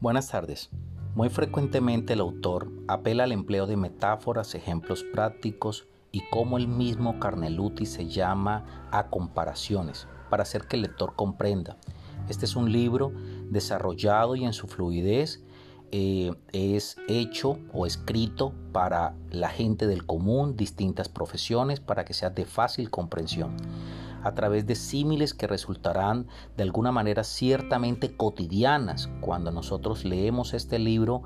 Buenas tardes. Muy frecuentemente el autor apela al empleo de metáforas, ejemplos prácticos y como el mismo Carneluti se llama a comparaciones para hacer que el lector comprenda. Este es un libro desarrollado y en su fluidez eh, es hecho o escrito para la gente del común, distintas profesiones, para que sea de fácil comprensión a través de símiles que resultarán de alguna manera ciertamente cotidianas. Cuando nosotros leemos este libro,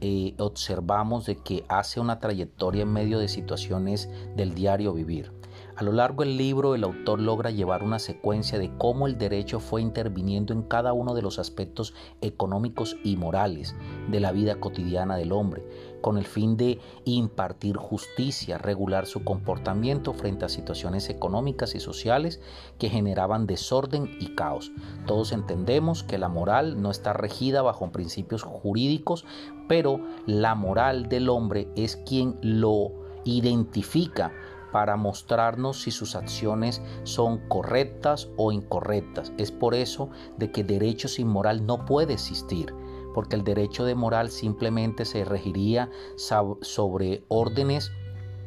eh, observamos de que hace una trayectoria en medio de situaciones del diario vivir. A lo largo del libro el autor logra llevar una secuencia de cómo el derecho fue interviniendo en cada uno de los aspectos económicos y morales de la vida cotidiana del hombre, con el fin de impartir justicia, regular su comportamiento frente a situaciones económicas y sociales que generaban desorden y caos. Todos entendemos que la moral no está regida bajo principios jurídicos, pero la moral del hombre es quien lo identifica para mostrarnos si sus acciones son correctas o incorrectas. Es por eso de que derecho sin moral no puede existir, porque el derecho de moral simplemente se regiría sobre órdenes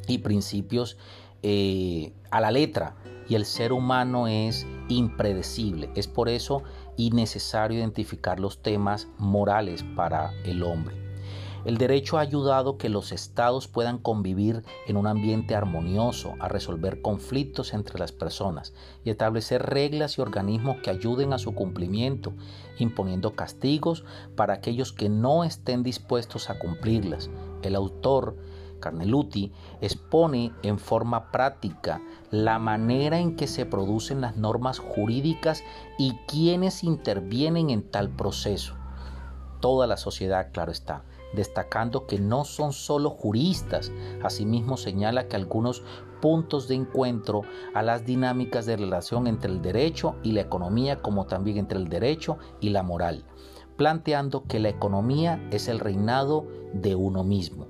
y principios eh, a la letra, y el ser humano es impredecible. Es por eso innecesario identificar los temas morales para el hombre. El derecho ha ayudado que los estados puedan convivir en un ambiente armonioso, a resolver conflictos entre las personas y establecer reglas y organismos que ayuden a su cumplimiento, imponiendo castigos para aquellos que no estén dispuestos a cumplirlas. El autor Carneluti expone en forma práctica la manera en que se producen las normas jurídicas y quienes intervienen en tal proceso. Toda la sociedad, claro está, destacando que no son solo juristas. Asimismo señala que algunos puntos de encuentro a las dinámicas de relación entre el derecho y la economía, como también entre el derecho y la moral, planteando que la economía es el reinado de uno mismo.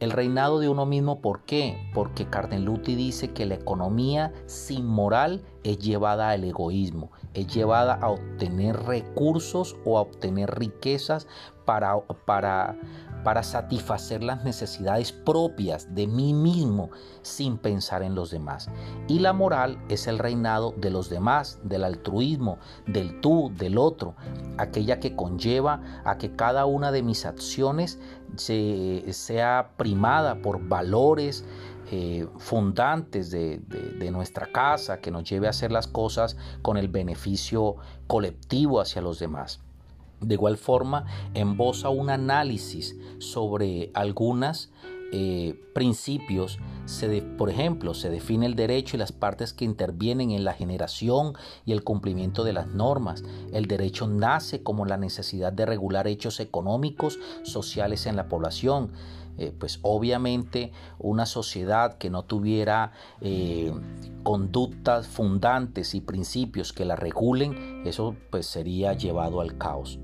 El reinado de uno mismo, ¿por qué? Porque Carneluti dice que la economía sin moral es llevada al egoísmo, es llevada a obtener recursos o a obtener riquezas para, para, para satisfacer las necesidades propias de mí mismo sin pensar en los demás. Y la moral es el reinado de los demás, del altruismo, del tú, del otro, aquella que conlleva a que cada una de mis acciones se, sea primada por valores, eh, fundantes de, de, nuestra casa, que nos lleve a hacer las cosas con el beneficio colectivo hacia los demás. De igual forma, embosa un análisis sobre algunos eh, principios. Por ejemplo, se define el derecho y las partes que intervienen en la generación y el cumplimiento de las normas. El derecho nace como la necesidad de regular hechos económicos, sociales en la población. Eh, pues obviamente una sociedad que no tuviera eh, conductas fundantes y principios que la regulen, eso pues sería llevado al caos.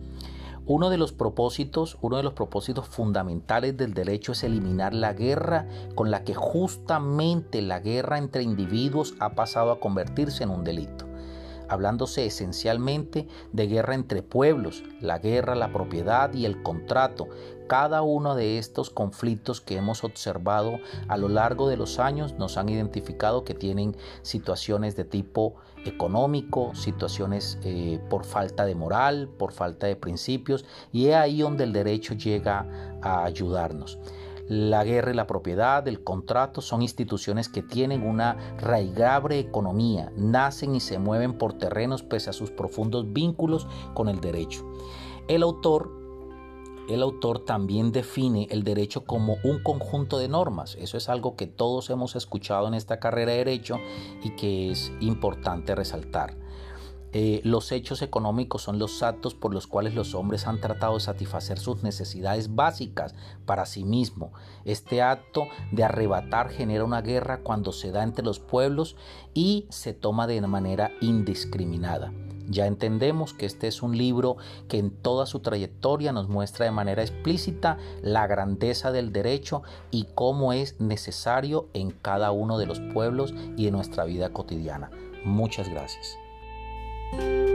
Uno de los propósitos, uno de los propósitos fundamentales del derecho es eliminar la guerra con la que justamente la guerra entre individuos ha pasado a convertirse en un delito hablándose esencialmente de guerra entre pueblos, la guerra, la propiedad y el contrato. Cada uno de estos conflictos que hemos observado a lo largo de los años nos han identificado que tienen situaciones de tipo económico, situaciones eh, por falta de moral, por falta de principios, y es ahí donde el derecho llega a ayudarnos. La guerra y la propiedad, el contrato son instituciones que tienen una raigable economía, nacen y se mueven por terrenos pese a sus profundos vínculos con el derecho. El autor el autor también define el derecho como un conjunto de normas. Eso es algo que todos hemos escuchado en esta carrera de derecho y que es importante resaltar. Eh, los hechos económicos son los actos por los cuales los hombres han tratado de satisfacer sus necesidades básicas para sí mismo. Este acto de arrebatar genera una guerra cuando se da entre los pueblos y se toma de manera indiscriminada. Ya entendemos que este es un libro que en toda su trayectoria nos muestra de manera explícita la grandeza del derecho y cómo es necesario en cada uno de los pueblos y en nuestra vida cotidiana. Muchas gracias. Bye.